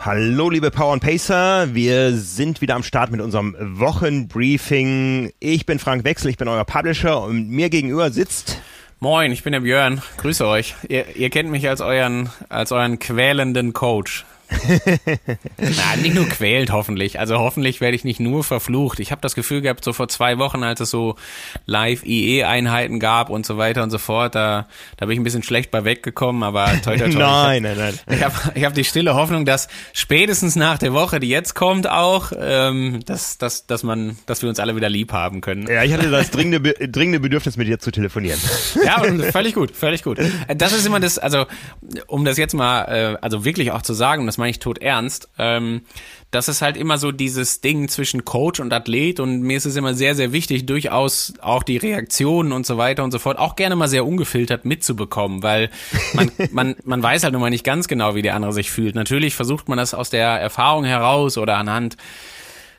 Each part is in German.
Hallo liebe Power and Pacer, wir sind wieder am Start mit unserem Wochenbriefing. Ich bin Frank Wechsel, ich bin euer Publisher und mir gegenüber sitzt Moin, ich bin der Björn. Grüße euch. Ihr, ihr kennt mich als euren, als euren quälenden Coach. Na, nicht nur quält hoffentlich. Also hoffentlich werde ich nicht nur verflucht. Ich habe das Gefühl gehabt, so vor zwei Wochen, als es so Live-IE-Einheiten gab und so weiter und so fort, da, da bin ich ein bisschen schlecht bei weggekommen, aber toi, toi, toi. nein, nein, nein. Ich habe ich hab die stille Hoffnung, dass spätestens nach der Woche, die jetzt kommt, auch, ähm, dass, dass, dass, man, dass wir uns alle wieder lieb haben können. Ja, ich hatte das dringende, Be dringende Bedürfnis, mit dir zu telefonieren. Ja, völlig gut, völlig gut. Das ist immer das, also um das jetzt mal, äh, also wirklich auch zu sagen, das meine ich tot ernst. Ähm, das ist halt immer so dieses Ding zwischen Coach und Athlet und mir ist es immer sehr, sehr wichtig, durchaus auch die Reaktionen und so weiter und so fort auch gerne mal sehr ungefiltert mitzubekommen, weil man, man, man weiß halt nun mal nicht ganz genau, wie der andere sich fühlt. Natürlich versucht man das aus der Erfahrung heraus oder anhand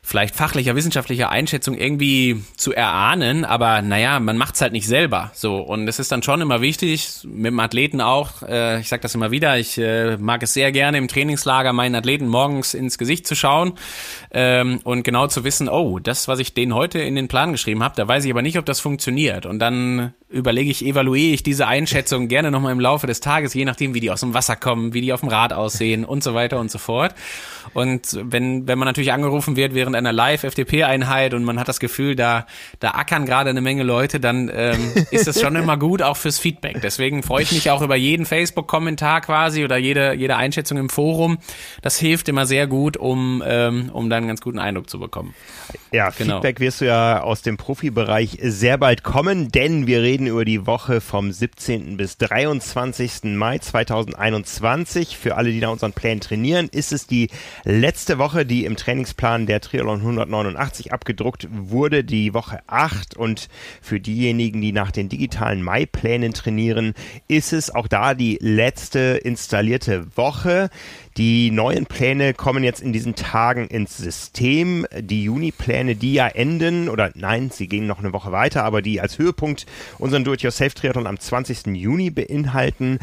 vielleicht fachlicher, wissenschaftlicher Einschätzung irgendwie zu erahnen, aber naja, man macht's halt nicht selber. So, und es ist dann schon immer wichtig, mit dem Athleten auch, äh, ich sage das immer wieder, ich äh, mag es sehr gerne im Trainingslager meinen Athleten morgens ins Gesicht zu schauen ähm, und genau zu wissen, oh, das, was ich denen heute in den Plan geschrieben habe, da weiß ich aber nicht, ob das funktioniert. Und dann überlege ich, evaluiere ich diese Einschätzung gerne nochmal im Laufe des Tages, je nachdem, wie die aus dem Wasser kommen, wie die auf dem Rad aussehen und so weiter und so fort. Und wenn, wenn man natürlich angerufen wird während einer Live-FDP-Einheit und man hat das Gefühl, da, da ackern gerade eine Menge Leute, dann ähm, ist das schon immer gut, auch fürs Feedback. Deswegen freue ich mich auch über jeden Facebook-Kommentar quasi oder jede, jede Einschätzung im Forum. Das hilft immer sehr gut, um, ähm, um dann einen ganz guten Eindruck zu bekommen. Ja, genau. Feedback wirst du ja aus dem Profibereich sehr bald kommen, denn wir reden über die Woche vom 17. bis 23. Mai 2021. Für alle, die da unseren Plan trainieren, ist es die letzte Woche, die im Trainingsplan der Triathlon 189 abgedruckt wurde, die Woche 8. Und für diejenigen, die nach den digitalen Mai-Plänen trainieren, ist es auch da die letzte installierte Woche. Die neuen Pläne kommen jetzt in diesen Tagen ins System. Die Juni-Pläne, die ja enden, oder nein, sie gehen noch eine Woche weiter, aber die als Höhepunkt unseren Do-it-yourself-Triathlon am 20. Juni beinhalten.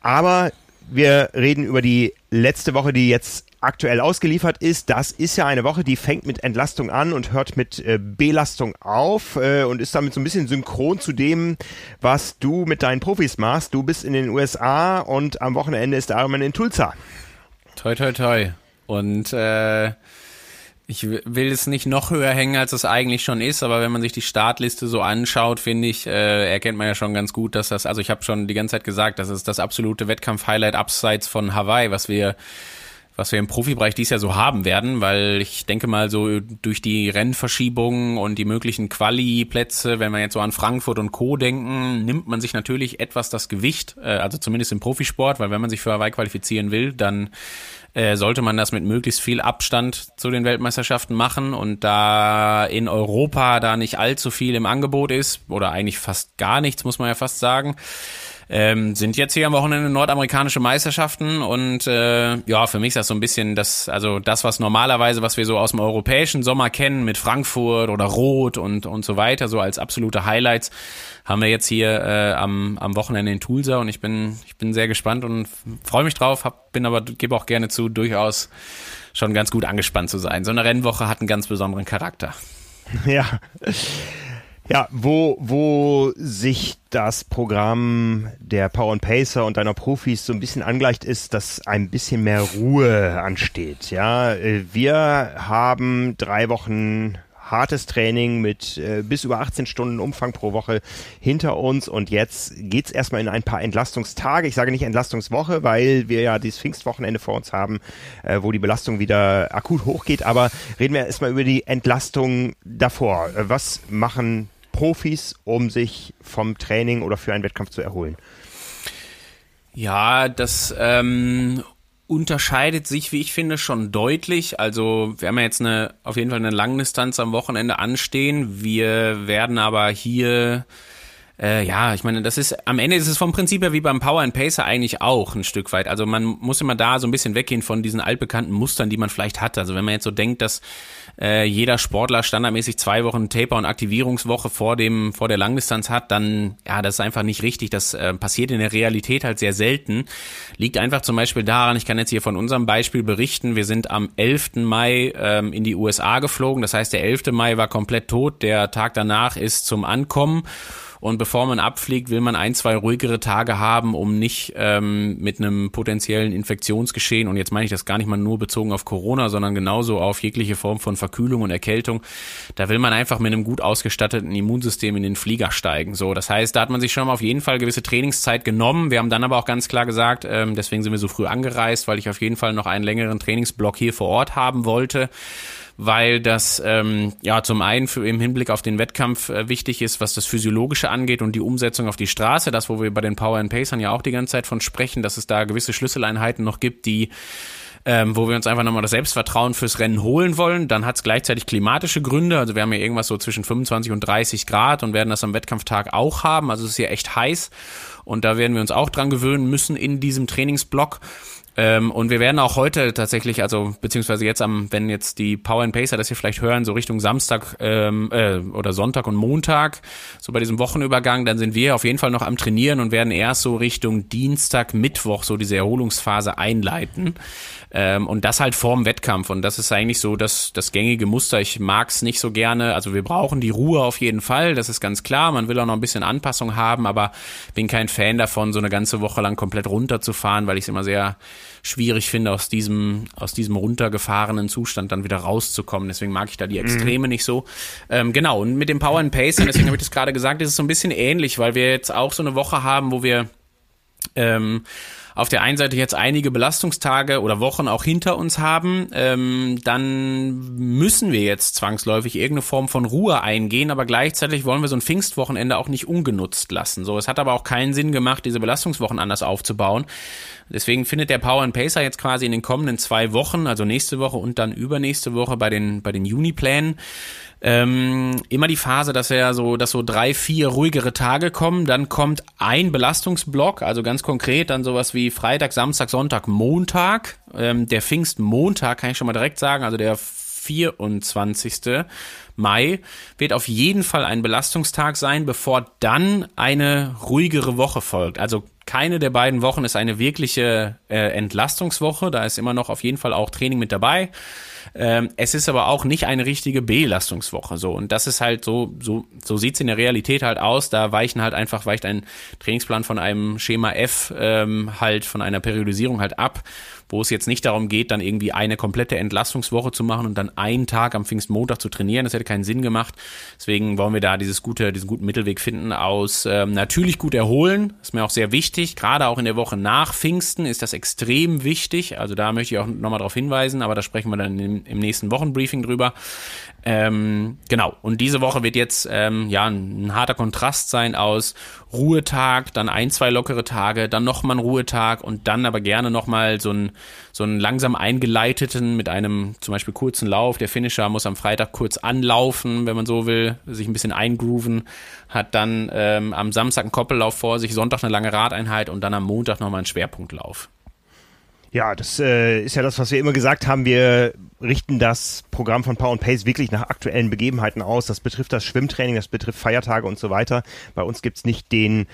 Aber wir reden über die letzte Woche, die jetzt aktuell ausgeliefert ist. Das ist ja eine Woche, die fängt mit Entlastung an und hört mit äh, Belastung auf äh, und ist damit so ein bisschen synchron zu dem, was du mit deinen Profis machst. Du bist in den USA und am Wochenende ist der Ironman in Tulsa. Toi, toi, toi. Und äh, ich will es nicht noch höher hängen, als es eigentlich schon ist, aber wenn man sich die Startliste so anschaut, finde ich, äh, erkennt man ja schon ganz gut, dass das, also ich habe schon die ganze Zeit gesagt, das ist das absolute Wettkampf-Highlight abseits von Hawaii, was wir was wir im Profibereich dies Jahr so haben werden, weil ich denke mal so durch die Rennverschiebungen und die möglichen Quali-Plätze, wenn wir jetzt so an Frankfurt und Co. denken, nimmt man sich natürlich etwas das Gewicht, äh, also zumindest im Profisport, weil wenn man sich für Hawaii qualifizieren will, dann äh, sollte man das mit möglichst viel Abstand zu den Weltmeisterschaften machen und da in Europa da nicht allzu viel im Angebot ist oder eigentlich fast gar nichts, muss man ja fast sagen, ähm, sind jetzt hier am Wochenende nordamerikanische Meisterschaften und äh, ja, für mich ist das so ein bisschen das, also das, was normalerweise, was wir so aus dem europäischen Sommer kennen mit Frankfurt oder Rot und, und so weiter, so als absolute Highlights, haben wir jetzt hier äh, am, am Wochenende in Tulsa und ich bin, ich bin sehr gespannt und freue mich drauf, hab, bin aber, gebe auch gerne zu, durchaus schon ganz gut angespannt zu sein. So eine Rennwoche hat einen ganz besonderen Charakter. Ja. Ja, wo, wo sich das Programm der Power and Pacer und deiner Profis so ein bisschen angleicht ist, dass ein bisschen mehr Ruhe ansteht. Ja, äh, wir haben drei Wochen hartes Training mit äh, bis über 18 Stunden Umfang pro Woche hinter uns und jetzt geht's erstmal in ein paar Entlastungstage. Ich sage nicht Entlastungswoche, weil wir ja dieses Pfingstwochenende vor uns haben, äh, wo die Belastung wieder akut hochgeht, aber reden wir erstmal über die Entlastung davor. Äh, was machen Profis, um sich vom Training oder für einen Wettkampf zu erholen? Ja, das ähm, unterscheidet sich, wie ich finde, schon deutlich. Also wir haben ja jetzt eine, auf jeden Fall eine Langdistanz am Wochenende anstehen. Wir werden aber hier äh, ja, ich meine, das ist am Ende ist es vom Prinzip her wie beim Power and Pacer eigentlich auch ein Stück weit. Also man muss immer da so ein bisschen weggehen von diesen altbekannten Mustern, die man vielleicht hat. Also wenn man jetzt so denkt, dass äh, jeder Sportler standardmäßig zwei Wochen Taper und Aktivierungswoche vor dem vor der Langdistanz hat, dann ja, das ist einfach nicht richtig. Das äh, passiert in der Realität halt sehr selten. Liegt einfach zum Beispiel daran, ich kann jetzt hier von unserem Beispiel berichten, wir sind am 11. Mai ähm, in die USA geflogen. Das heißt, der 11. Mai war komplett tot. Der Tag danach ist zum Ankommen. Und bevor man abfliegt, will man ein, zwei ruhigere Tage haben, um nicht ähm, mit einem potenziellen Infektionsgeschehen, und jetzt meine ich das gar nicht mal nur bezogen auf Corona, sondern genauso auf jegliche Form von Verkühlung und Erkältung, da will man einfach mit einem gut ausgestatteten Immunsystem in den Flieger steigen. So, das heißt, da hat man sich schon mal auf jeden Fall gewisse Trainingszeit genommen. Wir haben dann aber auch ganz klar gesagt, ähm, deswegen sind wir so früh angereist, weil ich auf jeden Fall noch einen längeren Trainingsblock hier vor Ort haben wollte weil das ähm, ja zum einen für, im Hinblick auf den Wettkampf äh, wichtig ist, was das Physiologische angeht und die Umsetzung auf die Straße, das, wo wir bei den Power and Pacern ja auch die ganze Zeit von sprechen, dass es da gewisse Schlüsseleinheiten noch gibt, die ähm, wo wir uns einfach nochmal das Selbstvertrauen fürs Rennen holen wollen. Dann hat es gleichzeitig klimatische Gründe. Also wir haben ja irgendwas so zwischen 25 und 30 Grad und werden das am Wettkampftag auch haben. Also es ist ja echt heiß und da werden wir uns auch dran gewöhnen müssen in diesem Trainingsblock. Ähm, und wir werden auch heute tatsächlich, also beziehungsweise jetzt am, wenn jetzt die Power and Pacer das hier vielleicht hören, so Richtung Samstag ähm, äh, oder Sonntag und Montag, so bei diesem Wochenübergang, dann sind wir auf jeden Fall noch am Trainieren und werden erst so Richtung Dienstag, Mittwoch so diese Erholungsphase einleiten. Ähm, und das halt vorm Wettkampf. Und das ist eigentlich so das, das gängige Muster. Ich mag's nicht so gerne. Also wir brauchen die Ruhe auf jeden Fall, das ist ganz klar. Man will auch noch ein bisschen Anpassung haben, aber bin kein Fan davon, so eine ganze Woche lang komplett runterzufahren, weil ich es immer sehr schwierig finde, aus diesem, aus diesem runtergefahrenen Zustand dann wieder rauszukommen. Deswegen mag ich da die Extreme mhm. nicht so. Ähm, genau, und mit dem Power and Pace, deswegen habe ich das gerade gesagt, ist es so ein bisschen ähnlich, weil wir jetzt auch so eine Woche haben, wo wir ähm, auf der einen Seite jetzt einige Belastungstage oder Wochen auch hinter uns haben, ähm, dann müssen wir jetzt zwangsläufig irgendeine Form von Ruhe eingehen, aber gleichzeitig wollen wir so ein Pfingstwochenende auch nicht ungenutzt lassen. So, es hat aber auch keinen Sinn gemacht, diese Belastungswochen anders aufzubauen. Deswegen findet der Power and Pacer jetzt quasi in den kommenden zwei Wochen, also nächste Woche und dann übernächste Woche bei den, bei den Juni-Plänen, ähm, immer die Phase, dass er so, dass so drei, vier ruhigere Tage kommen, dann kommt ein Belastungsblock, also ganz konkret dann sowas wie Freitag, Samstag, Sonntag, Montag. Ähm, der Pfingstmontag kann ich schon mal direkt sagen, also der 24. Mai wird auf jeden Fall ein Belastungstag sein, bevor dann eine ruhigere Woche folgt. Also keine der beiden Wochen ist eine wirkliche äh, Entlastungswoche. Da ist immer noch auf jeden Fall auch Training mit dabei. Ähm, es ist aber auch nicht eine richtige Belastungswoche. So und das ist halt so so so sieht's in der Realität halt aus. Da weichen halt einfach weicht ein Trainingsplan von einem Schema F ähm, halt von einer Periodisierung halt ab wo es jetzt nicht darum geht, dann irgendwie eine komplette Entlastungswoche zu machen und dann einen Tag am Pfingstmontag zu trainieren. Das hätte keinen Sinn gemacht. Deswegen wollen wir da dieses gute, diesen guten Mittelweg finden aus ähm, natürlich gut erholen. Ist mir auch sehr wichtig. Gerade auch in der Woche nach Pfingsten ist das extrem wichtig. Also da möchte ich auch nochmal darauf hinweisen, aber da sprechen wir dann im, im nächsten Wochenbriefing drüber. Ähm, genau. Und diese Woche wird jetzt ähm, ja ein, harter Kontrast sein aus Ruhetag, dann ein, zwei lockere Tage, dann nochmal ein Ruhetag und dann aber gerne nochmal so ein so einen langsam eingeleiteten mit einem zum Beispiel kurzen Lauf. Der Finisher muss am Freitag kurz anlaufen, wenn man so will, sich ein bisschen eingrooven, hat dann ähm, am Samstag einen Koppellauf vor sich, Sonntag eine lange Radeinheit und dann am Montag nochmal einen Schwerpunktlauf. Ja, das äh, ist ja das, was wir immer gesagt haben. Wir richten das Programm von Power and Pace wirklich nach aktuellen Begebenheiten aus. Das betrifft das Schwimmtraining, das betrifft Feiertage und so weiter. Bei uns gibt's nicht den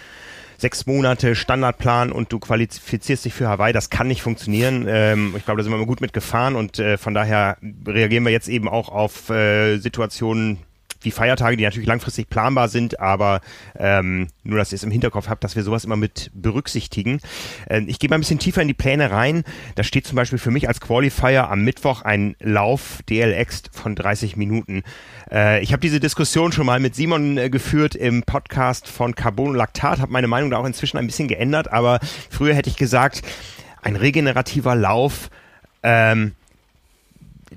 sechs Monate Standardplan und du qualifizierst dich für Hawaii. Das kann nicht funktionieren. Ähm, ich glaube, da sind wir mal gut mitgefahren und äh, von daher reagieren wir jetzt eben auch auf äh, Situationen wie Feiertage, die natürlich langfristig planbar sind, aber ähm, nur, dass ihr es im Hinterkopf habt, dass wir sowas immer mit berücksichtigen. Äh, ich gehe mal ein bisschen tiefer in die Pläne rein. Da steht zum Beispiel für mich als Qualifier am Mittwoch ein Lauf DLX von 30 Minuten. Äh, ich habe diese Diskussion schon mal mit Simon äh, geführt im Podcast von Carbon Lactat, habe meine Meinung da auch inzwischen ein bisschen geändert, aber früher hätte ich gesagt, ein regenerativer Lauf ähm,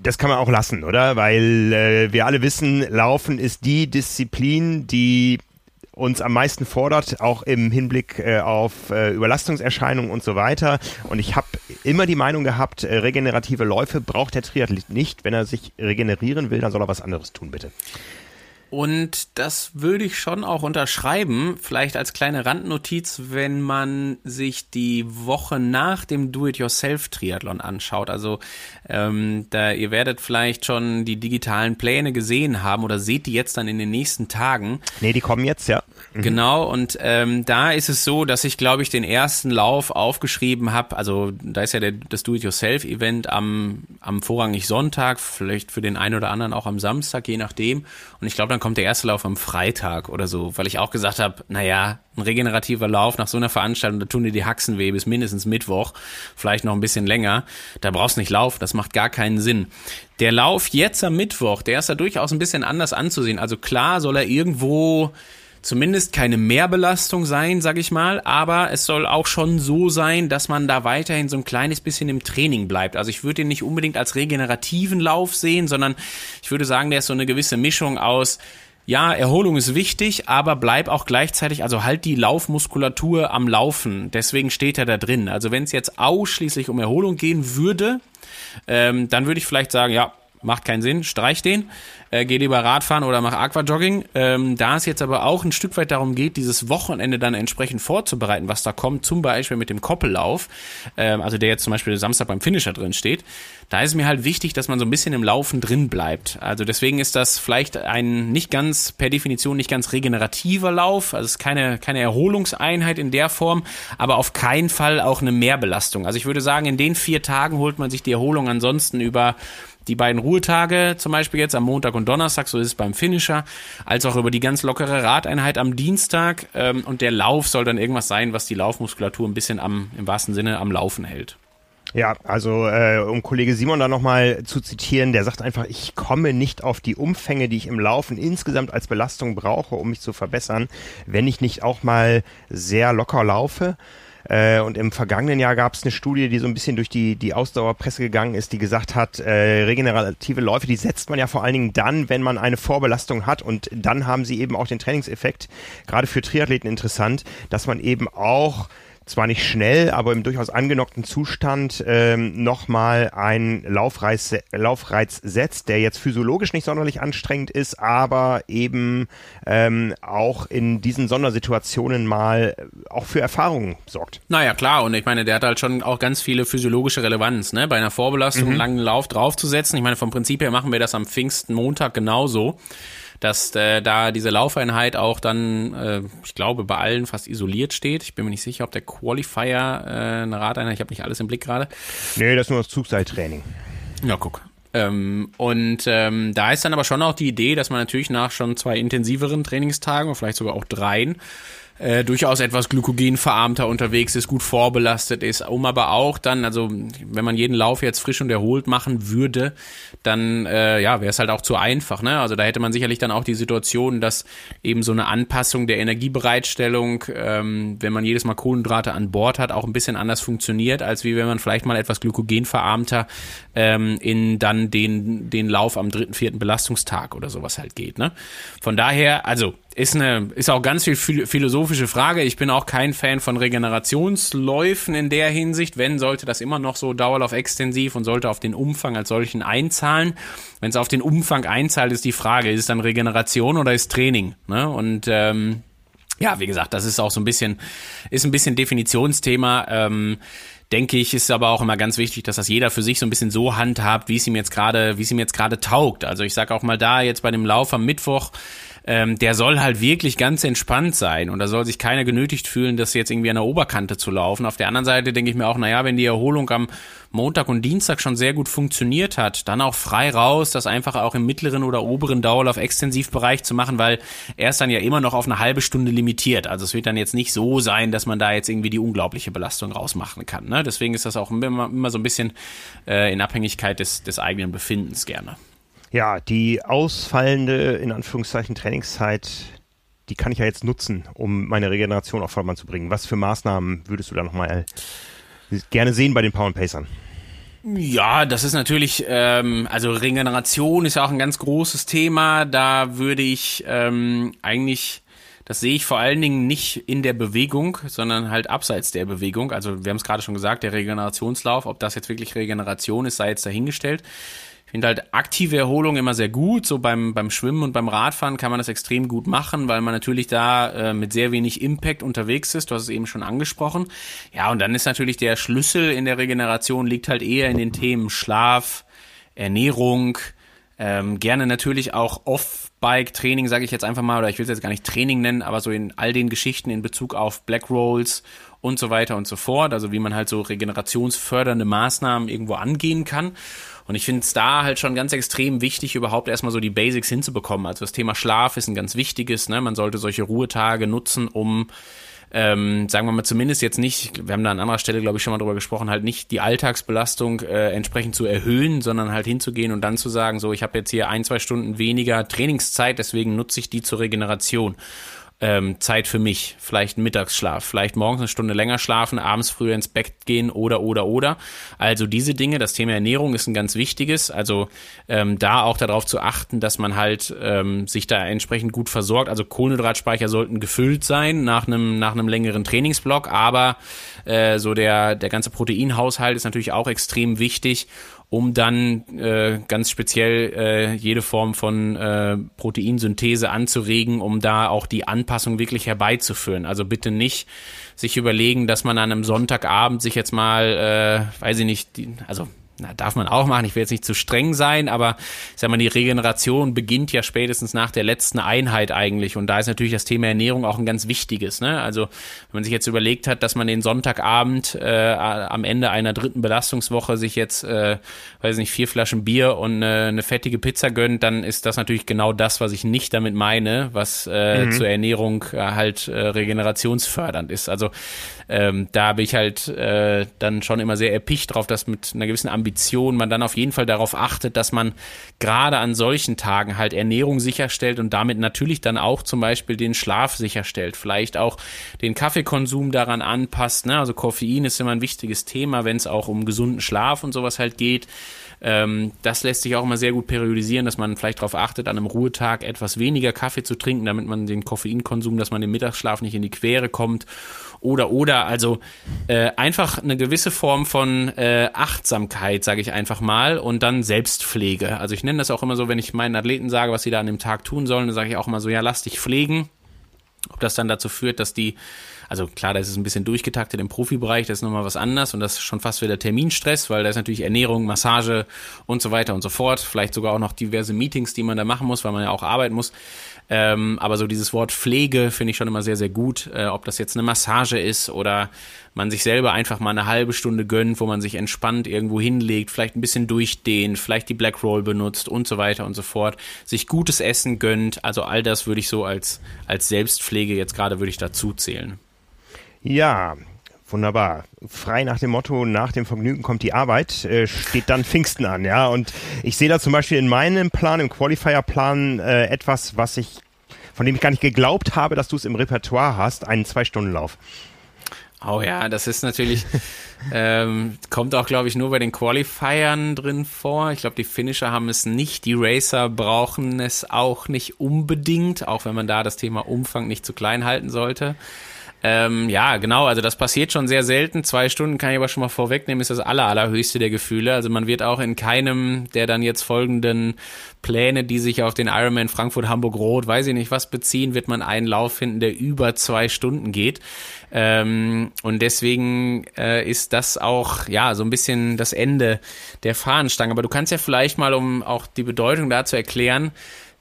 das kann man auch lassen, oder? Weil äh, wir alle wissen, Laufen ist die Disziplin, die uns am meisten fordert, auch im Hinblick äh, auf äh, Überlastungserscheinungen und so weiter. Und ich habe immer die Meinung gehabt, äh, regenerative Läufe braucht der Triathlet nicht. Wenn er sich regenerieren will, dann soll er was anderes tun, bitte. Und das würde ich schon auch unterschreiben, vielleicht als kleine Randnotiz, wenn man sich die Woche nach dem Do-it-yourself-Triathlon anschaut. Also ähm, da ihr werdet vielleicht schon die digitalen Pläne gesehen haben oder seht die jetzt dann in den nächsten Tagen. Nee, die kommen jetzt, ja. Mhm. Genau, und ähm, da ist es so, dass ich, glaube ich, den ersten Lauf aufgeschrieben habe. Also da ist ja der, das Do-it-yourself-Event am, am vorrangig Sonntag, vielleicht für den einen oder anderen auch am Samstag, je nachdem. Und ich glaube, dann kommt der erste Lauf am Freitag oder so, weil ich auch gesagt habe, naja, ein regenerativer Lauf nach so einer Veranstaltung, da tun dir die Haxen weh bis mindestens Mittwoch, vielleicht noch ein bisschen länger. Da brauchst nicht laufen, das macht gar keinen Sinn. Der Lauf jetzt am Mittwoch, der ist da durchaus ein bisschen anders anzusehen. Also klar soll er irgendwo zumindest keine Mehrbelastung sein, sag ich mal, aber es soll auch schon so sein, dass man da weiterhin so ein kleines bisschen im Training bleibt. Also ich würde ihn nicht unbedingt als regenerativen Lauf sehen, sondern ich würde sagen, der ist so eine gewisse Mischung aus ja, Erholung ist wichtig, aber bleib auch gleichzeitig, also halt die Laufmuskulatur am Laufen. Deswegen steht er da drin. Also wenn es jetzt ausschließlich um Erholung gehen würde, ähm, dann würde ich vielleicht sagen, ja, macht keinen Sinn, streich den äh, geh lieber Radfahren oder mach Aquajogging. Ähm, da es jetzt aber auch ein Stück weit darum geht, dieses Wochenende dann entsprechend vorzubereiten, was da kommt, zum Beispiel mit dem Koppellauf, ähm, also der jetzt zum Beispiel Samstag beim Finisher drin steht, da ist mir halt wichtig, dass man so ein bisschen im Laufen drin bleibt. Also deswegen ist das vielleicht ein nicht ganz, per Definition nicht ganz regenerativer Lauf, also es ist keine, keine Erholungseinheit in der Form, aber auf keinen Fall auch eine Mehrbelastung. Also ich würde sagen, in den vier Tagen holt man sich die Erholung ansonsten über die beiden Ruhetage, zum Beispiel jetzt am Montag und Donnerstag, so ist es beim Finisher, als auch über die ganz lockere Radeinheit am Dienstag. Ähm, und der Lauf soll dann irgendwas sein, was die Laufmuskulatur ein bisschen am, im wahrsten Sinne am Laufen hält. Ja, also äh, um Kollege Simon da nochmal zu zitieren, der sagt einfach, ich komme nicht auf die Umfänge, die ich im Laufen insgesamt als Belastung brauche, um mich zu verbessern, wenn ich nicht auch mal sehr locker laufe. Äh, und im vergangenen Jahr gab es eine Studie, die so ein bisschen durch die, die Ausdauerpresse gegangen ist, die gesagt hat, äh, regenerative Läufe, die setzt man ja vor allen Dingen dann, wenn man eine Vorbelastung hat. Und dann haben sie eben auch den Trainingseffekt, gerade für Triathleten interessant, dass man eben auch zwar nicht schnell, aber im durchaus angenockten Zustand ähm, nochmal einen Laufreiz, Laufreiz setzt, der jetzt physiologisch nicht sonderlich anstrengend ist, aber eben ähm, auch in diesen Sondersituationen mal auch für Erfahrungen sorgt. Naja, klar, und ich meine, der hat halt schon auch ganz viele physiologische Relevanz, ne? Bei einer Vorbelastung mhm. einen langen Lauf draufzusetzen. Ich meine, vom Prinzip her machen wir das am Pfingsten Montag genauso dass äh, da diese Laufeinheit auch dann, äh, ich glaube, bei allen fast isoliert steht. Ich bin mir nicht sicher, ob der Qualifier äh, eine Radeinheit, ich habe nicht alles im Blick gerade. Nee, das ist nur das Zugseiltraining. Ja, guck. Ähm, und ähm, da ist dann aber schon auch die Idee, dass man natürlich nach schon zwei intensiveren Trainingstagen, vielleicht sogar auch dreien, äh, durchaus etwas glykogenverarmter unterwegs ist, gut vorbelastet ist, um aber auch dann, also wenn man jeden Lauf jetzt frisch und erholt machen würde, dann äh, ja, wäre es halt auch zu einfach. Ne? Also da hätte man sicherlich dann auch die Situation, dass eben so eine Anpassung der Energiebereitstellung, ähm, wenn man jedes Mal Kohlenhydrate an Bord hat, auch ein bisschen anders funktioniert, als wie wenn man vielleicht mal etwas glykogenverarmter ähm, in dann den, den Lauf am dritten, vierten Belastungstag oder sowas halt geht. Ne? Von daher, also ist eine, ist auch ganz viel philosophische Frage. Ich bin auch kein Fan von Regenerationsläufen in der Hinsicht. Wenn, sollte das immer noch so Dauerlauf extensiv und sollte auf den Umfang als solchen einzahlen. Wenn es auf den Umfang einzahlt, ist die Frage, ist es dann Regeneration oder ist Training? Ne? Und ähm, ja, wie gesagt, das ist auch so ein bisschen, ist ein bisschen Definitionsthema. Ähm, denke ich, ist aber auch immer ganz wichtig, dass das jeder für sich so ein bisschen so handhabt, wie es ihm jetzt gerade, wie es ihm jetzt gerade taugt. Also ich sage auch mal da jetzt bei dem Lauf am Mittwoch, ähm, der soll halt wirklich ganz entspannt sein und da soll sich keiner genötigt fühlen, das jetzt irgendwie an der Oberkante zu laufen. Auf der anderen Seite denke ich mir auch, naja, wenn die Erholung am Montag und Dienstag schon sehr gut funktioniert hat, dann auch frei raus, das einfach auch im mittleren oder oberen Dauerlauf Extensivbereich zu machen, weil er ist dann ja immer noch auf eine halbe Stunde limitiert. Also es wird dann jetzt nicht so sein, dass man da jetzt irgendwie die unglaubliche Belastung rausmachen kann. Ne? Deswegen ist das auch immer, immer so ein bisschen äh, in Abhängigkeit des, des eigenen Befindens gerne. Ja, die ausfallende, in Anführungszeichen, Trainingszeit, die kann ich ja jetzt nutzen, um meine Regeneration auf Vordermann zu bringen. Was für Maßnahmen würdest du da nochmal gerne sehen bei den Power Pacern? Ja, das ist natürlich, ähm, also Regeneration ist ja auch ein ganz großes Thema. Da würde ich ähm, eigentlich Das sehe ich vor allen Dingen nicht in der Bewegung, sondern halt abseits der Bewegung. Also wir haben es gerade schon gesagt, der Regenerationslauf, ob das jetzt wirklich Regeneration ist, sei jetzt dahingestellt. Ich finde halt aktive Erholung immer sehr gut. So beim, beim Schwimmen und beim Radfahren kann man das extrem gut machen, weil man natürlich da äh, mit sehr wenig Impact unterwegs ist. Du hast es eben schon angesprochen. Ja, und dann ist natürlich der Schlüssel in der Regeneration liegt halt eher in den Themen Schlaf, Ernährung, ähm, gerne natürlich auch Off-Bike-Training, sage ich jetzt einfach mal, oder ich will es jetzt gar nicht Training nennen, aber so in all den Geschichten in Bezug auf Black Rolls und so weiter und so fort, also wie man halt so regenerationsfördernde Maßnahmen irgendwo angehen kann. Und ich finde es da halt schon ganz extrem wichtig, überhaupt erstmal so die Basics hinzubekommen. Also das Thema Schlaf ist ein ganz wichtiges. Ne? Man sollte solche Ruhetage nutzen, um ähm, sagen wir mal zumindest jetzt nicht, wir haben da an anderer Stelle, glaube ich, schon mal drüber gesprochen, halt nicht die Alltagsbelastung äh, entsprechend zu erhöhen, sondern halt hinzugehen und dann zu sagen, so, ich habe jetzt hier ein, zwei Stunden weniger Trainingszeit, deswegen nutze ich die zur Regeneration ähm, Zeit für mich, vielleicht Mittagsschlaf, vielleicht morgens eine Stunde länger schlafen, abends früher ins Bett gehen oder oder oder. Also diese Dinge, das Thema Ernährung ist ein ganz wichtiges. Also ähm, da auch darauf zu achten, dass man halt ähm, sich da entsprechend gut versorgt. Also Kohlenhydratspeicher sollten gefüllt sein nach einem nach einem längeren Trainingsblock, aber äh, so der der ganze Proteinhaushalt ist natürlich auch extrem wichtig um dann äh, ganz speziell äh, jede Form von äh, Proteinsynthese anzuregen, um da auch die Anpassung wirklich herbeizuführen. Also bitte nicht sich überlegen, dass man an einem Sonntagabend sich jetzt mal, äh, weiß ich nicht, die, also na, darf man auch machen, ich will jetzt nicht zu streng sein, aber ich sag mal, die Regeneration beginnt ja spätestens nach der letzten Einheit eigentlich. Und da ist natürlich das Thema Ernährung auch ein ganz wichtiges. Ne? Also wenn man sich jetzt überlegt hat, dass man den Sonntagabend äh, am Ende einer dritten Belastungswoche sich jetzt, äh, weiß nicht, vier Flaschen Bier und äh, eine fettige Pizza gönnt, dann ist das natürlich genau das, was ich nicht damit meine, was äh, mhm. zur Ernährung äh, halt äh, regenerationsfördernd ist. Also ähm, da bin ich halt äh, dann schon immer sehr erpicht drauf, dass mit einer gewissen Ambition man dann auf jeden Fall darauf achtet, dass man gerade an solchen Tagen halt Ernährung sicherstellt und damit natürlich dann auch zum Beispiel den Schlaf sicherstellt, vielleicht auch den Kaffeekonsum daran anpasst. Ne? Also Koffein ist immer ein wichtiges Thema, wenn es auch um gesunden Schlaf und sowas halt geht. Ähm, das lässt sich auch immer sehr gut periodisieren, dass man vielleicht darauf achtet, an einem Ruhetag etwas weniger Kaffee zu trinken, damit man den Koffeinkonsum, dass man den Mittagsschlaf nicht in die Quere kommt oder oder. Also äh, einfach eine gewisse Form von äh, Achtsamkeit, sage ich einfach mal, und dann Selbstpflege. Also ich nenne das auch immer so, wenn ich meinen Athleten sage, was sie da an dem Tag tun sollen, dann sage ich auch immer so, ja, lass dich pflegen. Ob das dann dazu führt, dass die also klar, da ist es ein bisschen durchgetaktet im Profibereich, das ist nochmal was anderes und das ist schon fast wieder Terminstress, weil da ist natürlich Ernährung, Massage und so weiter und so fort. Vielleicht sogar auch noch diverse Meetings, die man da machen muss, weil man ja auch arbeiten muss. Ähm, aber so dieses Wort Pflege finde ich schon immer sehr, sehr gut. Äh, ob das jetzt eine Massage ist oder man sich selber einfach mal eine halbe Stunde gönnt, wo man sich entspannt irgendwo hinlegt, vielleicht ein bisschen durchdehnt, vielleicht die Black Roll benutzt und so weiter und so fort, sich gutes Essen gönnt. Also all das würde ich so als, als Selbstpflege jetzt gerade würde ich dazu zählen. Ja, Wunderbar. Frei nach dem Motto, nach dem Vergnügen kommt die Arbeit, äh, steht dann Pfingsten an, ja. Und ich sehe da zum Beispiel in meinem Plan, im Qualifier-Plan, äh, etwas, was ich, von dem ich gar nicht geglaubt habe, dass du es im Repertoire hast, einen Zwei-Stunden-Lauf. Oh ja, das ist natürlich, ähm, kommt auch, glaube ich, nur bei den Qualifiern drin vor. Ich glaube, die Finisher haben es nicht, die Racer brauchen es auch nicht unbedingt, auch wenn man da das Thema Umfang nicht zu klein halten sollte. Ähm, ja, genau, also das passiert schon sehr selten. Zwei Stunden kann ich aber schon mal vorwegnehmen, ist das aller, allerhöchste der Gefühle. Also man wird auch in keinem der dann jetzt folgenden Pläne, die sich auf den Ironman Frankfurt, Hamburg, Rot, weiß ich nicht was beziehen, wird man einen Lauf finden, der über zwei Stunden geht. Ähm, und deswegen äh, ist das auch, ja, so ein bisschen das Ende der Fahnenstange. Aber du kannst ja vielleicht mal, um auch die Bedeutung da zu erklären,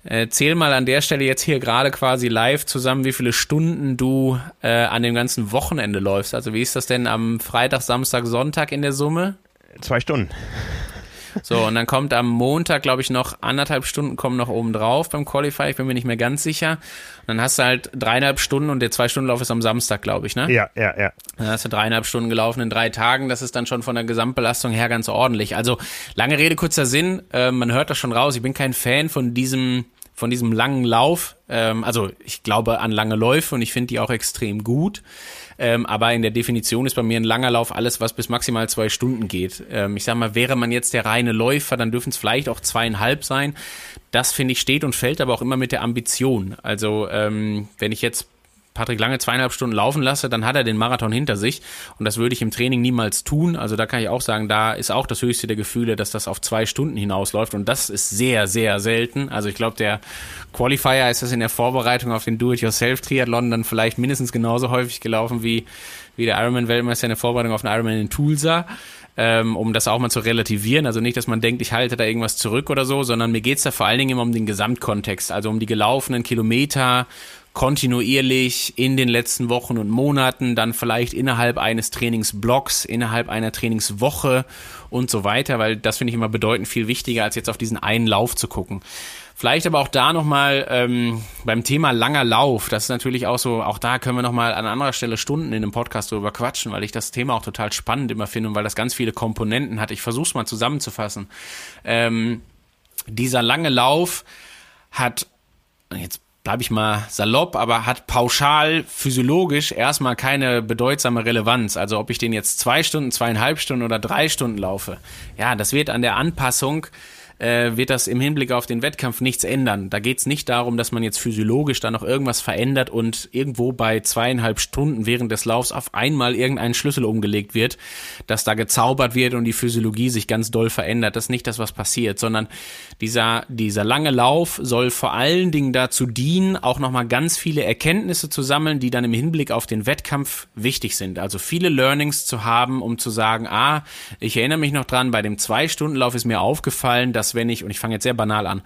äh, zähl mal an der Stelle jetzt hier gerade quasi live zusammen, wie viele Stunden du äh, an dem ganzen Wochenende läufst. Also wie ist das denn am Freitag, Samstag, Sonntag in der Summe? Zwei Stunden. So, und dann kommt am Montag, glaube ich, noch anderthalb Stunden kommen noch oben drauf beim Qualify. Ich bin mir nicht mehr ganz sicher. Und dann hast du halt dreieinhalb Stunden und der Zwei-Stunden-Lauf ist am Samstag, glaube ich, ne? Ja, ja, ja. Dann hast du dreieinhalb Stunden gelaufen in drei Tagen. Das ist dann schon von der Gesamtbelastung her ganz ordentlich. Also, lange Rede, kurzer Sinn. Äh, man hört das schon raus. Ich bin kein Fan von diesem von diesem langen Lauf. Ähm, also ich glaube an lange Läufe und ich finde die auch extrem gut. Ähm, aber in der Definition ist bei mir ein langer Lauf alles, was bis maximal zwei Stunden geht. Ähm, ich sag mal, wäre man jetzt der reine Läufer, dann dürfen es vielleicht auch zweieinhalb sein. Das finde ich steht und fällt aber auch immer mit der Ambition. Also ähm, wenn ich jetzt Patrick Lange zweieinhalb Stunden laufen lasse, dann hat er den Marathon hinter sich. Und das würde ich im Training niemals tun. Also da kann ich auch sagen, da ist auch das höchste der Gefühle, dass das auf zwei Stunden hinausläuft. Und das ist sehr, sehr selten. Also ich glaube, der Qualifier ist das in der Vorbereitung auf den Do-it-yourself-Triathlon dann vielleicht mindestens genauso häufig gelaufen wie, wie der Ironman-Weltmeister in der Vorbereitung auf den Ironman in Tulsa ähm, um das auch mal zu relativieren. Also nicht, dass man denkt, ich halte da irgendwas zurück oder so, sondern mir geht's da vor allen Dingen immer um den Gesamtkontext, also um die gelaufenen Kilometer kontinuierlich in den letzten Wochen und Monaten, dann vielleicht innerhalb eines Trainingsblocks, innerhalb einer Trainingswoche und so weiter, weil das finde ich immer bedeutend viel wichtiger, als jetzt auf diesen einen Lauf zu gucken. Vielleicht aber auch da nochmal ähm, beim Thema langer Lauf, das ist natürlich auch so, auch da können wir nochmal an anderer Stelle Stunden in einem Podcast drüber quatschen, weil ich das Thema auch total spannend immer finde und weil das ganz viele Komponenten hat. Ich versuche es mal zusammenzufassen. Ähm, dieser lange Lauf hat, jetzt bleibe ich mal salopp, aber hat pauschal physiologisch erstmal keine bedeutsame Relevanz. Also ob ich den jetzt zwei Stunden, zweieinhalb Stunden oder drei Stunden laufe, ja, das wird an der Anpassung äh, wird das im Hinblick auf den Wettkampf nichts ändern. Da geht es nicht darum, dass man jetzt physiologisch da noch irgendwas verändert und irgendwo bei zweieinhalb Stunden während des Laufs auf einmal irgendein Schlüssel umgelegt wird, dass da gezaubert wird und die Physiologie sich ganz doll verändert. Das ist nicht das, was passiert, sondern dieser, dieser lange Lauf soll vor allen Dingen dazu dienen, auch nochmal ganz viele Erkenntnisse zu sammeln, die dann im Hinblick auf den Wettkampf wichtig sind. Also viele Learnings zu haben, um zu sagen, ah, ich erinnere mich noch dran, bei dem Zwei-Stunden-Lauf ist mir aufgefallen, dass wenn ich, und ich fange jetzt sehr banal an,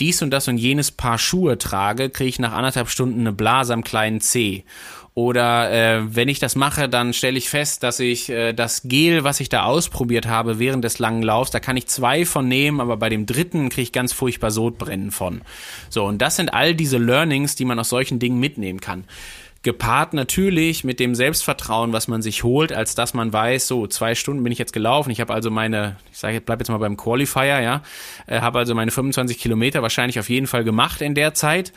dies und das und jenes Paar Schuhe trage, kriege ich nach anderthalb Stunden eine Blase am kleinen C. Oder äh, wenn ich das mache, dann stelle ich fest, dass ich äh, das Gel, was ich da ausprobiert habe während des langen Laufs, da kann ich zwei von nehmen, aber bei dem dritten kriege ich ganz furchtbar Sodbrennen von. So, und das sind all diese Learnings, die man aus solchen Dingen mitnehmen kann gepaart natürlich mit dem Selbstvertrauen, was man sich holt, als dass man weiß, so zwei Stunden bin ich jetzt gelaufen, ich habe also meine, ich sage, bleib jetzt mal beim Qualifier, ja, äh, habe also meine 25 Kilometer wahrscheinlich auf jeden Fall gemacht in der Zeit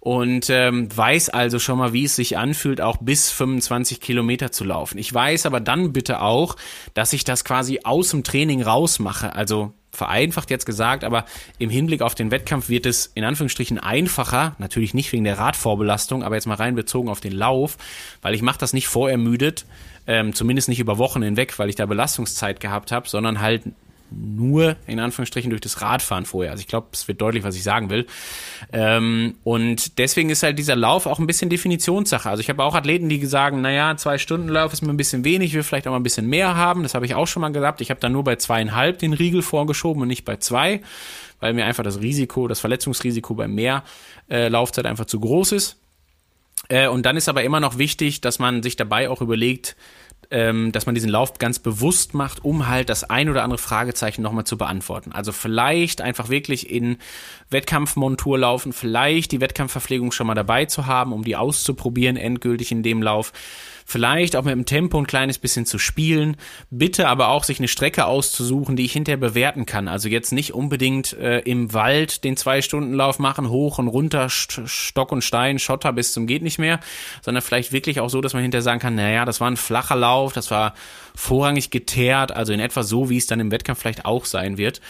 und ähm, weiß also schon mal, wie es sich anfühlt, auch bis 25 Kilometer zu laufen. Ich weiß aber dann bitte auch, dass ich das quasi aus dem Training rausmache, also vereinfacht jetzt gesagt, aber im Hinblick auf den Wettkampf wird es in Anführungsstrichen einfacher, natürlich nicht wegen der Radvorbelastung, aber jetzt mal rein bezogen auf den Lauf, weil ich mache das nicht vorermüdet, ähm, zumindest nicht über Wochen hinweg, weil ich da Belastungszeit gehabt habe, sondern halt nur in Anführungsstrichen durch das Radfahren vorher. Also ich glaube, es wird deutlich, was ich sagen will. Ähm, und deswegen ist halt dieser Lauf auch ein bisschen Definitionssache. Also ich habe auch Athleten, die sagen, naja, zwei Stunden Lauf ist mir ein bisschen wenig, will vielleicht auch mal ein bisschen mehr haben. Das habe ich auch schon mal gesagt. Ich habe dann nur bei zweieinhalb den Riegel vorgeschoben und nicht bei zwei, weil mir einfach das Risiko, das Verletzungsrisiko bei mehr äh, Laufzeit einfach zu groß ist. Äh, und dann ist aber immer noch wichtig, dass man sich dabei auch überlegt, ähm, dass man diesen Lauf ganz bewusst macht, um halt das ein oder andere Fragezeichen nochmal zu beantworten. Also vielleicht einfach wirklich in Wettkampfmontur laufen, vielleicht die Wettkampfverpflegung schon mal dabei zu haben, um die auszuprobieren, endgültig in dem Lauf vielleicht auch mit dem Tempo ein kleines bisschen zu spielen, bitte aber auch sich eine Strecke auszusuchen, die ich hinterher bewerten kann. Also jetzt nicht unbedingt äh, im Wald den Zwei-Stunden-Lauf machen, hoch und runter, Stock und Stein, Schotter bis zum geht nicht mehr, sondern vielleicht wirklich auch so, dass man hinterher sagen kann, naja, das war ein flacher Lauf, das war vorrangig geteert, also in etwa so, wie es dann im Wettkampf vielleicht auch sein wird.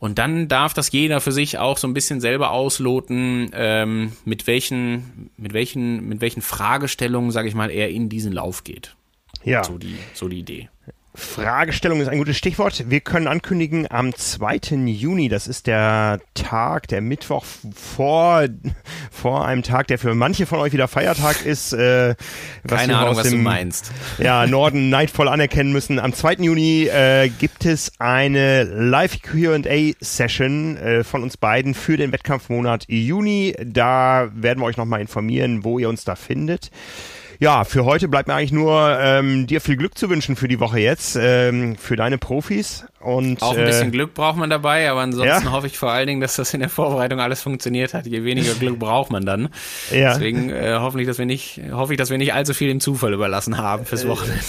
Und dann darf das jeder für sich auch so ein bisschen selber ausloten, ähm, mit welchen, mit welchen, mit welchen Fragestellungen, sage ich mal, er in diesen Lauf geht. Ja. So die, so die Idee. Fragestellung ist ein gutes Stichwort. Wir können ankündigen, am 2. Juni, das ist der Tag, der Mittwoch vor, vor einem Tag, der für manche von euch wieder Feiertag ist. Äh, Keine Ahnung, was dem, du meinst. Ja, Norden neidvoll anerkennen müssen. Am 2. Juni äh, gibt es eine Live-Q&A-Session äh, von uns beiden für den Wettkampfmonat Juni. Da werden wir euch nochmal informieren, wo ihr uns da findet. Ja, für heute bleibt mir eigentlich nur ähm, dir viel Glück zu wünschen für die Woche jetzt, ähm, für deine Profis. Und, auch ein bisschen äh, Glück braucht man dabei, aber ansonsten ja? hoffe ich vor allen Dingen, dass das in der Vorbereitung alles funktioniert hat. Je weniger Glück braucht man dann. Ja. Deswegen äh, hoffentlich, dass wir nicht, hoffe ich, dass wir nicht allzu viel dem Zufall überlassen haben fürs Wochenende.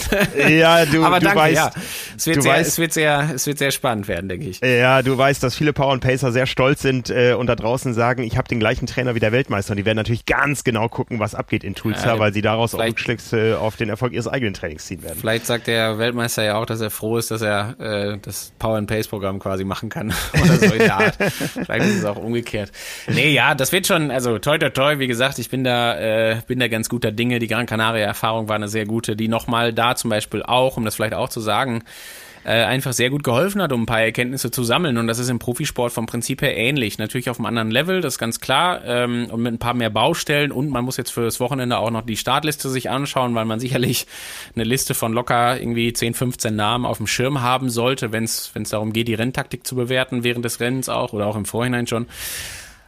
Ja, du, aber du danke, weißt, ja. Es wird, sehr, weißt, es, wird sehr, es wird sehr spannend werden, denke ich. Ja, du weißt, dass viele Power und Pacer sehr stolz sind äh, und da draußen sagen, ich habe den gleichen Trainer wie der Weltmeister. Und die werden natürlich ganz genau gucken, was abgeht in Tulsa, ja, weil sie daraus auch Rückschlüsse auf den Erfolg ihres eigenen Trainings ziehen werden. Vielleicht sagt der Weltmeister ja auch, dass er froh ist, dass er, äh, dass das Power and Pace Programm quasi machen kann oder so in der Art. Vielleicht ist es auch umgekehrt. Nee, ja, das wird schon, also toi toi toi, wie gesagt, ich bin da, äh, bin da ganz guter Dinge. Die Gran Canaria Erfahrung war eine sehr gute, die nochmal da zum Beispiel auch, um das vielleicht auch zu sagen, äh, einfach sehr gut geholfen hat, um ein paar Erkenntnisse zu sammeln. Und das ist im Profisport vom Prinzip her ähnlich. Natürlich auf einem anderen Level, das ist ganz klar, ähm, und mit ein paar mehr Baustellen. Und man muss jetzt für das Wochenende auch noch die Startliste sich anschauen, weil man sicherlich eine Liste von locker irgendwie 10, 15 Namen auf dem Schirm haben sollte, wenn es darum geht, die Renntaktik zu bewerten während des Rennens auch oder auch im Vorhinein schon.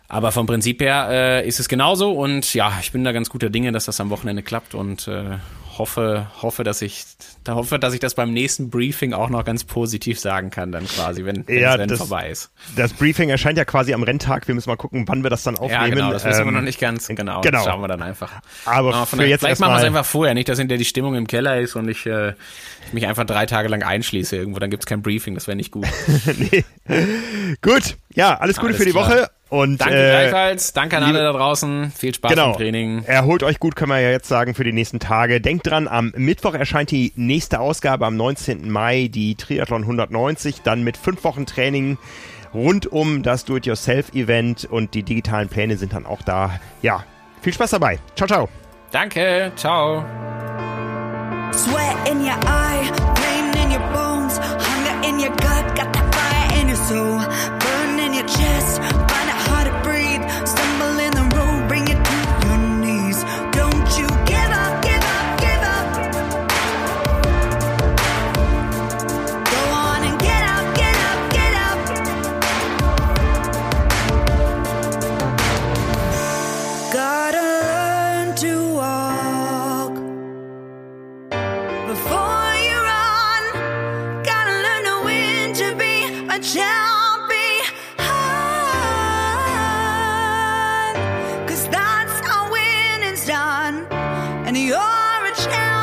Aber vom Prinzip her äh, ist es genauso und ja, ich bin da ganz guter Dinge, dass das am Wochenende klappt und äh, hoffe, hoffe, dass ich, da hoffe, dass ich das beim nächsten Briefing auch noch ganz positiv sagen kann, dann quasi, wenn, wenn ja, das Rennen das, vorbei ist. Das Briefing erscheint ja quasi am Renntag. Wir müssen mal gucken, wann wir das dann aufnehmen. Ja, genau, das wissen ähm, wir noch nicht ganz genau. genau. Das schauen wir dann einfach. Aber, Aber für jetzt vielleicht machen wir es einfach vorher, nicht, dass hinterher die Stimmung im Keller ist und ich, äh, ich mich einfach drei Tage lang einschließe irgendwo, dann gibt's kein Briefing, das wäre nicht gut. nee. Gut, ja, alles Gute alles für die klar. Woche. Und, Danke äh, gleichfalls. Danke an alle da draußen. Viel Spaß genau. im Training. Erholt euch gut, können wir ja jetzt sagen, für die nächsten Tage. Denkt dran, am Mittwoch erscheint die nächste Ausgabe am 19. Mai, die Triathlon 190, dann mit fünf Wochen Training rund um das Do-it-yourself-Event und die digitalen Pläne sind dann auch da. Ja, viel Spaß dabei. Ciao, ciao. Danke, ciao. Sweat in your eye, pain in your bones, hunger in your gut, got that fire in your soul, So